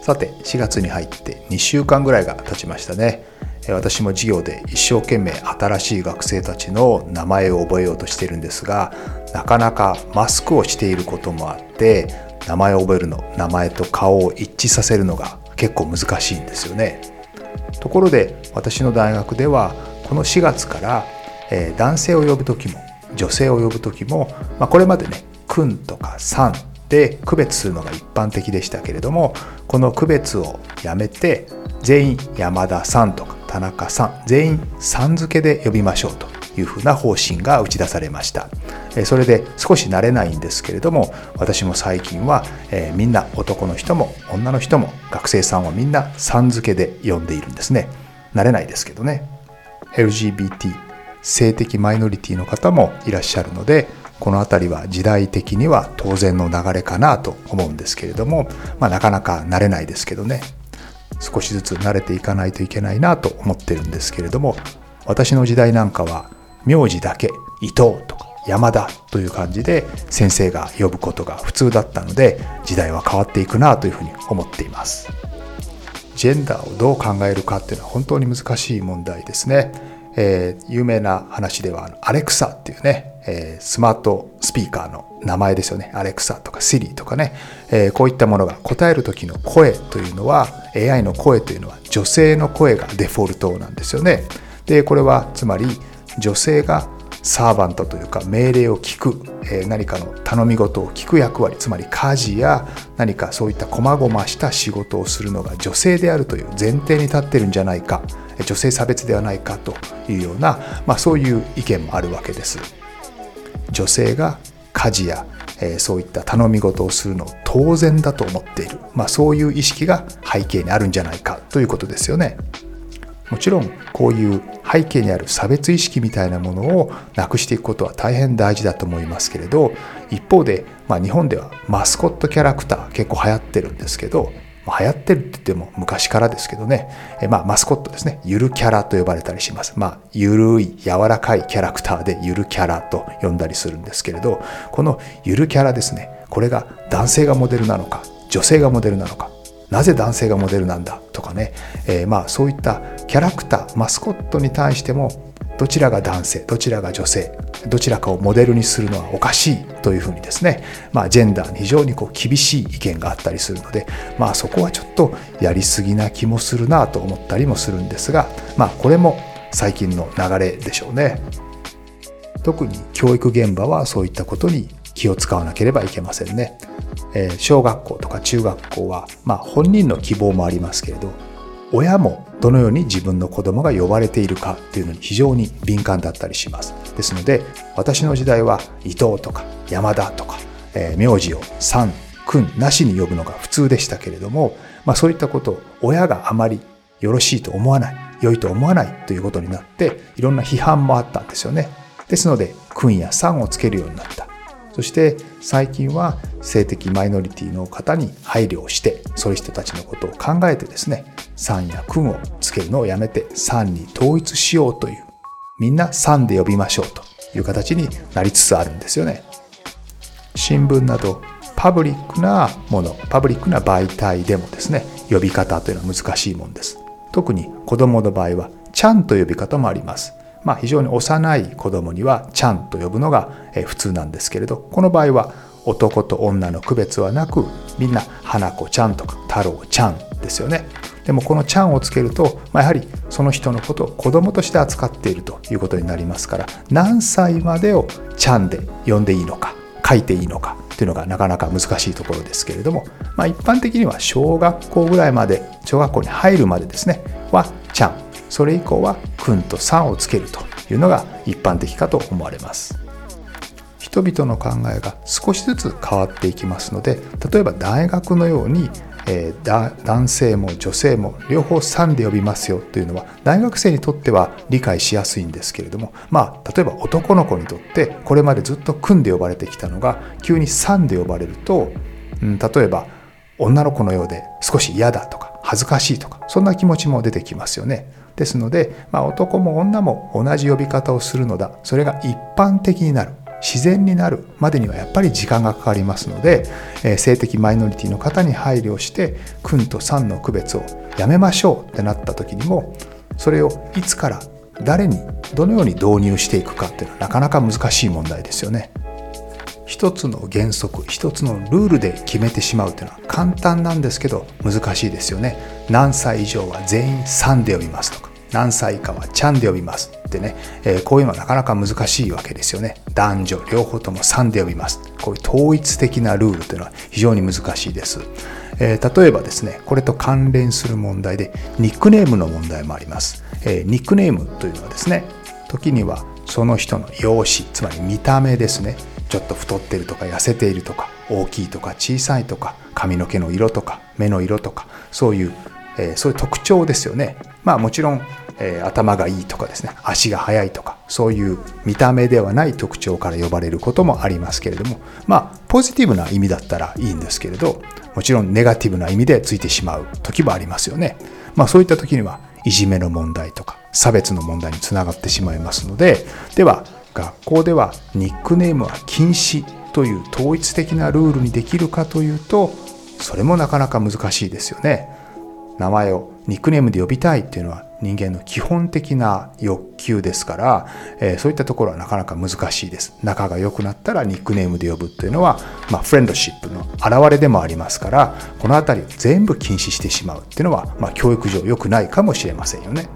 さて4月に入って2週間ぐらいが経ちましたね。私も授業で一生懸命新しい学生たちの名前を覚えようとしているんですがなかなかマスクをしていることもあって名前を覚えるの名前と顔を一致させるのが結構難しいんですよね。ところで私の大学ではこの4月から、え、男性を呼ぶ時も女性を呼ぶ時も、まあ、これまでね「くん」とか「さん」で区別するのが一般的でしたけれどもこの区別をやめて全員山田さんとか田中さん全員さん付けで呼びましょうというふうな方針が打ち出されました。それで少し慣れないんですけれども私も最近は、えー、みんな男の人も女の人も学生さんをみんなさん付けで呼んでいるんですね。慣れないですけどね。LGBT 性的マイノリティの方もいらっしゃるのでこの辺りは時代的には当然の流れかなと思うんですけれども、まあ、なかなか慣れないですけどね。少しずつ慣れていかないといけないなと思ってるんですけれども私の時代なんかは名字だけ伊藤とか山田という感じで先生が呼ぶことが普通だったので時代は変わっていくなというふうに思っています。ジェンダーをどう考えるかっていうのは本当に難しい問題ですね、えー、有名な話ではアレクサっていうねえー、スマートスピーカーの名前ですよね。アレクサとか Siri とかね、えー、こういったものが答える時の声というのは AI の声というのは女性の声がデフォルトなんですよね。でこれはつまり女性がサーバントというか命令を聞く、えー、何かの頼み事を聞く役割つまり家事や何かそういった細々した仕事をするのが女性であるという前提に立ってるんじゃないか女性差別ではないかというような、まあ、そういう意見もあるわけです。女性が家事や、えー、そういった頼み事をするの当然だと思っている、まあ、そういう意識が背景にあるんじゃないかということですよね。もちろんこういう背景にある差別意識みたいなものをなくしていくことは大変大事だと思いますけれど一方で、まあ、日本ではマスコットキャラクター結構流行ってるんですけど流行ってるって言っても昔からですけどね、えまあ、マスコットですね、ゆるキャラと呼ばれたりします。まあ、ゆるい、柔らかいキャラクターでゆるキャラと呼んだりするんですけれど、このゆるキャラですね、これが男性がモデルなのか、女性がモデルなのか、なぜ男性がモデルなんだとかね、えー、まあそういったキャラクター、マスコットに対してもどちらが男性どちらが女性どちらかをモデルにするのはおかしいというふうにですね、まあ、ジェンダーに非常にこう厳しい意見があったりするので、まあ、そこはちょっとやりすぎな気もするなと思ったりもするんですが、まあ、これも最近の流れでしょうね。特に教育現場はそういったことに気を使わなければいけませんね。えー、小学校とか中学校は、まあ、本人の希望もありますけれど親もどのように自分の子供が呼ばれているかっていうのに非常に敏感だったりします。ですので、私の時代は伊藤とか山田とか、えー、名字をさん、くんなしに呼ぶのが普通でしたけれども、まあそういったことを親があまりよろしいと思わない、良いと思わないということになって、いろんな批判もあったんですよね。ですので、くんやさんをつけるようになった。そして最近は性的マイノリティの方に配慮をしてそういう人たちのことを考えてですね3や君をつけるのをやめて3に統一しようという。みんな3で呼びましょうという形になりつつあるんですよね。新聞などパブリックなものパブリックな媒体でもですね呼び方というのは難しいもんです。特に子供の場合はちゃんと呼び方もあります。まあ、非常に幼い子供にはちゃんと呼ぶのが普通なんですけれどこの場合は男と女の区別はなくみんな花子ちゃんとか太郎ちゃんですよね。でもこのちゃんをつけると、まあ、やはりその人のことを子供として扱っているということになりますから何歳までをちゃんで呼んでいいのか書いていいのかというのがなかなか難しいところですけれども、まあ、一般的には小学校ぐらいまで小学校に入るまでですねはちゃんそれ以降はくんとさんをつけるというのが一般的かと思われます。人々の考えが少しずつ変わっていきますので例えば大学のようにえー、男性も女性も両方さんで呼びますよというのは大学生にとっては理解しやすいんですけれどもまあ例えば男の子にとってこれまでずっと組んで呼ばれてきたのが急にさんで呼ばれると、うん、例えば女の子のようで少し嫌だとか恥ずかしいとかそんな気持ちも出てきますよね。ですので、まあ、男も女も同じ呼び方をするのだそれが一般的になる自然になるまでにはやっぱり時間がかかりますので、えー、性的マイノリティの方に配慮して君とさんの区別をやめましょうってなった時にもそれをいつから誰にどのように導入していくかっていうのはなかなか難しい問題ですよね。一つの原則一つのルールで決めてしまうというのは簡単なんですけど難しいですよね。何歳以上は全員3で呼びますとか何歳以下はちゃんで呼びますってね、えー、こういうのはなかなか難しいわけですよね。男女両方とも3で呼びます。こういう統一的なルールというのは非常に難しいです。えー、例えばですね、これと関連する問題でニックネームの問題もあります。えー、ニックネームというのはですね、時にはその人の容姿、つまり見た目ですね。ちょっと太ってるとか痩せているとか大きいとか小さいとか髪の毛の色とか目の色とかそういう、えー、そういう特徴ですよね。まあもちろんえー、頭がいいとかですね足が速いとかそういう見た目ではない特徴から呼ばれることもありますけれどもまあポジティブな意味だったらいいんですけれどもちろんネガティブな意味でついてしまう時もありますよね。まあそういった時にはいじめの問題とか差別の問題につながってしまいますのででは学校ではニックネームは禁止という統一的なルールにできるかというとそれもなかなか難しいですよね。名前をニックネームで呼びたいっていうのは人間の基本的な欲求ですから、えー、そういったところはなかなか難しいです。仲が良くなったらニックネームで呼ぶっていうのは、まあ、フレンドシップの表れでもありますから、この辺りを全部禁止してしまうっていうのは、まあ、教育上良くないかもしれませんよね。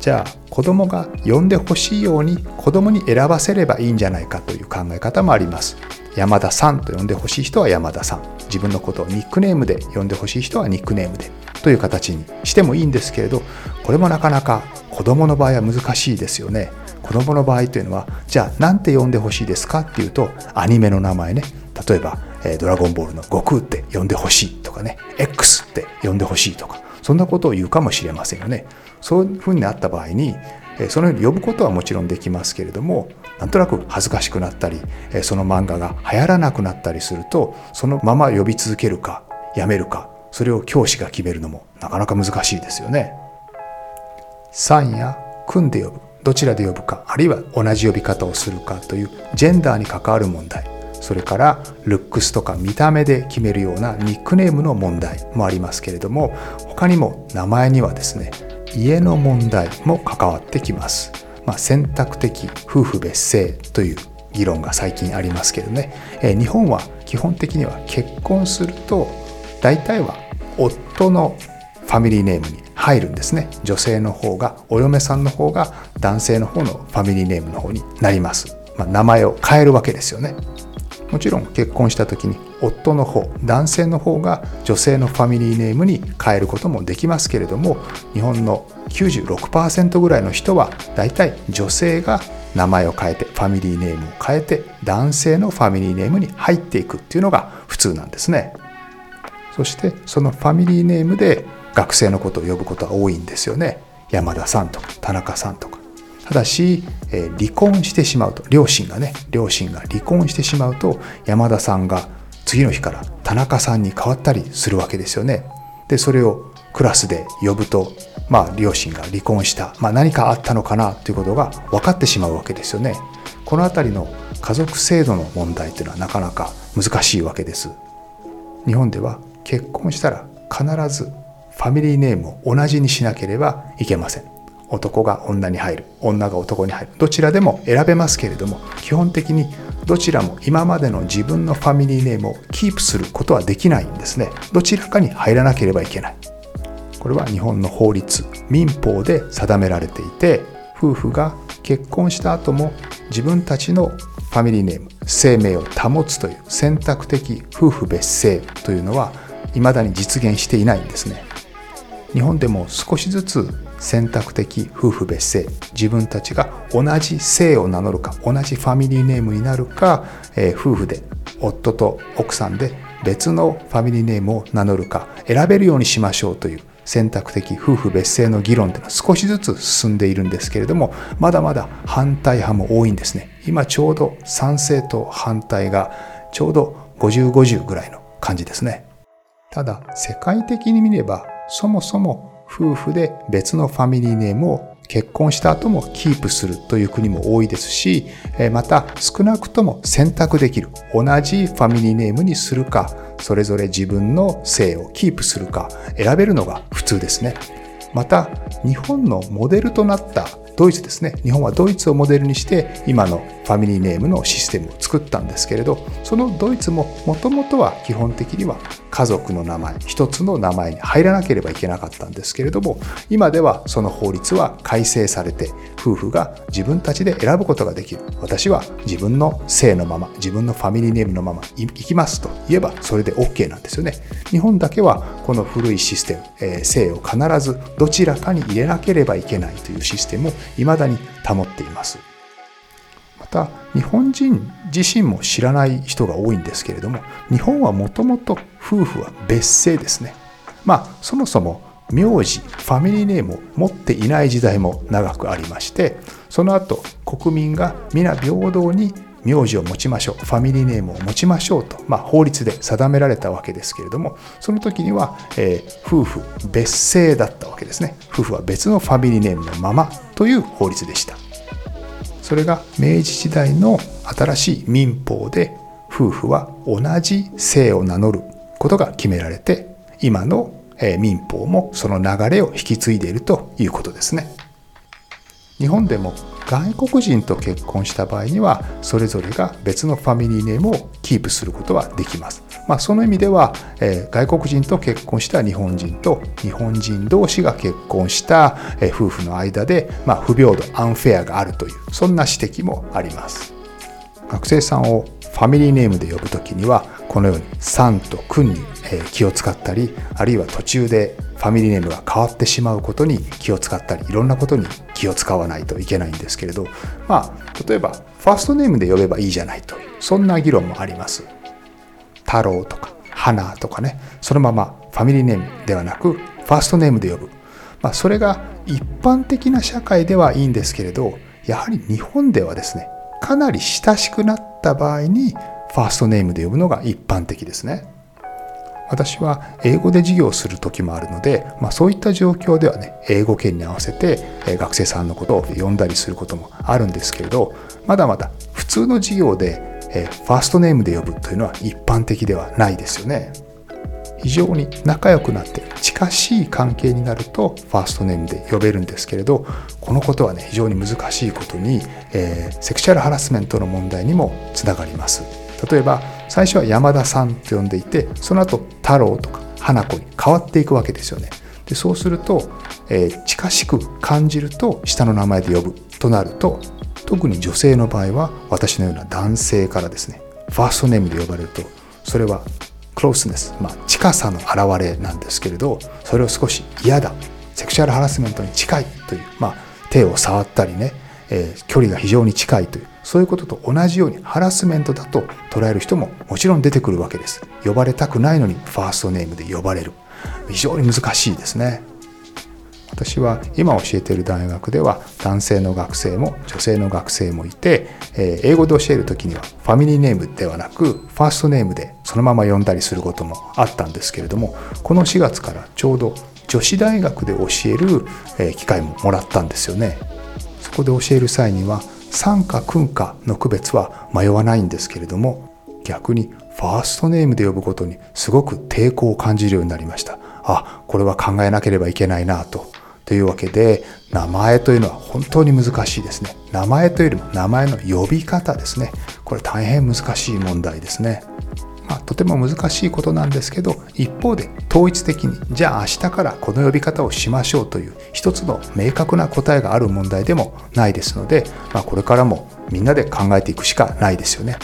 じゃあ子供が呼んでほしいように子供に選ばせればいいんじゃないかという考え方もあります。山田さんと呼んでほしい人は山田さん。自分のことをニックネームで呼んでほしい人はニックネームで。という形にしてもいいんですけれどこれもなかなか子供の場合は難しいですよね。子供の場合というのはじゃあ何て呼んでほしいですかっていうとアニメの名前ね。例えば「ドラゴンボール」の悟空って呼んでほしいとかね。X って呼んでほしいとか。そんなことを言うかもしれませんよね。そういうふうになった場合にそのように呼ぶことはもちろんできますけれどもなんとなく恥ずかしくなったりその漫画が流行らなくなったりするとそのまま呼び続けるかやめるかそれを教師が決めるのもなかなか難しいですよね。さんや組んで呼ぶどちらで呼ぶかあるいは同じ呼び方をするかというジェンダーに関わる問題それからルックスとか見た目で決めるようなニックネームの問題もありますけれども他にも名前にはですね家の問題も関わってきます。まあ、選択的夫婦別姓という議論が最近ありますけどね、え日本は基本的には結婚すると大体は夫のファミリーネームに入るんですね。女性の方がお嫁さんの方が男性の方のファミリーネームの方になります、まあ、名前を変えるわけですよね。もちろん結婚した時に夫の方男性の方が女性のファミリーネームに変えることもできますけれども日本の96%ぐらいの人はだいたい女性が名前を変えてファミリーネームを変えて男性のファミリーネームに入っていくっていうのが普通なんですね。そしてそのファミリーネームで学生のことを呼ぶことは多いんですよね山田さんとか田中さんとかただし、え、離婚してしまうと両親がね両親が離婚してしまうと山田さんが次の日から田中さんに変わったりするわけですよね。でそれをクラスで呼ぶとまあ両親が離婚した、まあ、何かあったのかなということが分かってしまうわけですよね。この辺りの家族制度の問題というのはなかなか難しいわけです。日本では結婚したら必ずファミリーネームを同じにしなければいけません。男が女に入る女が男に入るどちらでも選べますけれども基本的にどちらも今までの自分のファミリーネームをキープすることはできないんですね。どちらかに入らなければいけない。これは日本の法律民法で定められていて夫婦が結婚した後も自分たちのファミリーネーム生命を保つという選択的夫婦別姓というのは未だに実現していないんですね。日本でも少しずつ選択的夫婦別姓自分たちが同じ姓を名乗るか同じファミリーネームになるか、えー、夫婦で夫と奥さんで別のファミリーネームを名乗るか選べるようにしましょうという選択的夫婦別姓の議論というのは少しずつ進んでいるんですけれどもまだまだ反対派も多いんですね。今ちょうど賛成と反対がちょうど5050ぐらいの感じですね。ただ世界的に見ればそもそも夫婦で別のファミリーネームを結婚した後もキープするという国も多いですし、また少なくとも選択できる同じファミリーネームにするか、それぞれ自分の姓をキープするか選べるのが普通ですね。また日本のモデルとなったドイツですね日本はドイツをモデルにして今のファミリーネームのシステムを作ったんですけれどそのドイツももともとは基本的には家族の名前一つの名前に入らなければいけなかったんですけれども今ではその法律は改正されて夫婦が自分たちで選ぶことができる私は自分の姓のまま自分のファミリーネームのまま行きますと言えばそれで OK なんですよね日本だけはこの古いシステム、えー、姓を必ずどちらかに入れなければいけないというシステムを未だに保っています。た日本人自身も知らない人が多いんですけれども日本はもともと夫婦は別姓ですね。まあそもそも名字ファミリーネームを持っていない時代も長くありましてその後国民が皆平等に名字を持ちましょうファミリーネームを持ちましょうと、まあ、法律で定められたわけですけれどもその時には、えー、夫婦別姓だったわけですね夫婦は別のファミリーネームのままという法律でしたそれが明治時代の新しい民法で夫婦は同じ姓を名乗ることが決められて今の民法もその流れを引き継いでいるということですね。日本でも外国人と結婚した場合にはそれぞれが別のファミリーネームをキープすることはできます。まあ、その意味では、えー、外国人と結婚した日本人と日本人同士が結婚した、えー、夫婦の間で、まあ、不平等アンフェアがあるというそんな指摘もあります。学生さんをファミリーネームで呼ぶときにはこのように「さん」と「くん」に気を使ったりあるいは途中でファミリーネームが変わってしまうことに気を使ったりいろんなことに気を使わないといけないんですけれどまあ例えばファーストネームで呼べばいいじゃないとそんな議論もあります太郎とか花とかねそのままファミリーネームではなくファーストネームで呼ぶ、まあ、それが一般的な社会ではいいんですけれどやはり日本ではですねかなり親しくなった場合にファーストネームで呼ぶのが一般的ですね。私は英語で授業をする時もあるので、まあ、そういった状況ではね英語圏に合わせて学生さんのことを呼んだりすることもあるんですけれどまだまだ普通の授業でファーストネームで呼ぶというのは一般的ではないですよね。非常に仲良くなって近しい関係になるとファーストネームで呼べるんですけれどこのことはね非常に難しいことに、えー、セクシャルハラスメントの問題にもつながります例えば最初は山田さんと呼んでいてその後太郎とか花子に変わっていくわけですよね。でそうすると、えー、近しく感じると下の名前で呼ぶとなると特に女性の場合は私のような男性からですねファーストネームで呼ばれるとそれはクロスネス、まあ、近さの表れなんですけれどそれを少し嫌だセクシャルハラスメントに近いという、まあ、手を触ったりね、えー、距離が非常に近いというそういうことと同じようにハラスメントだと捉える人ももちろん出てくるわけです。呼ばれたくないのにファーストネームで呼ばれる。非常に難しいですね。私は今教えている大学では男性の学生も女性の学生もいて、え英語で教える時にはファミリーネームではなくファーストネームでそのまま呼んだりすることもあったんですけれどもこの4月からちょうど女子大学で教える機会ももらったんですよね。こで教える際には産か君かの区別は迷わないんですけれども逆にファーストネームで呼ぶことにすごく抵抗を感じるようになりました。あこれは考えなければいけないなと。というわけで名前というのは本当に難しいですね。名前というよりも名前の呼び方ですね。これ大変難しい問題ですね。まあ、とても難しいことなんですけど一方で統一的にじゃあ明日からこの呼び方をしましょうという一つの明確な答えがある問題でもないですので、まあ、これからもみんなで考えていくしかないですよね。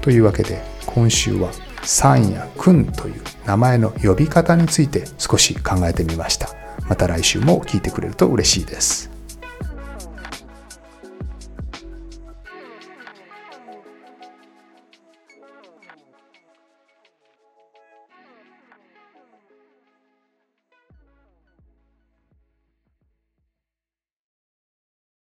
というわけで今週は「さん」や「くん」という名前の呼び方について少し考えてみました。また来週も聞いてくれると嬉しいです。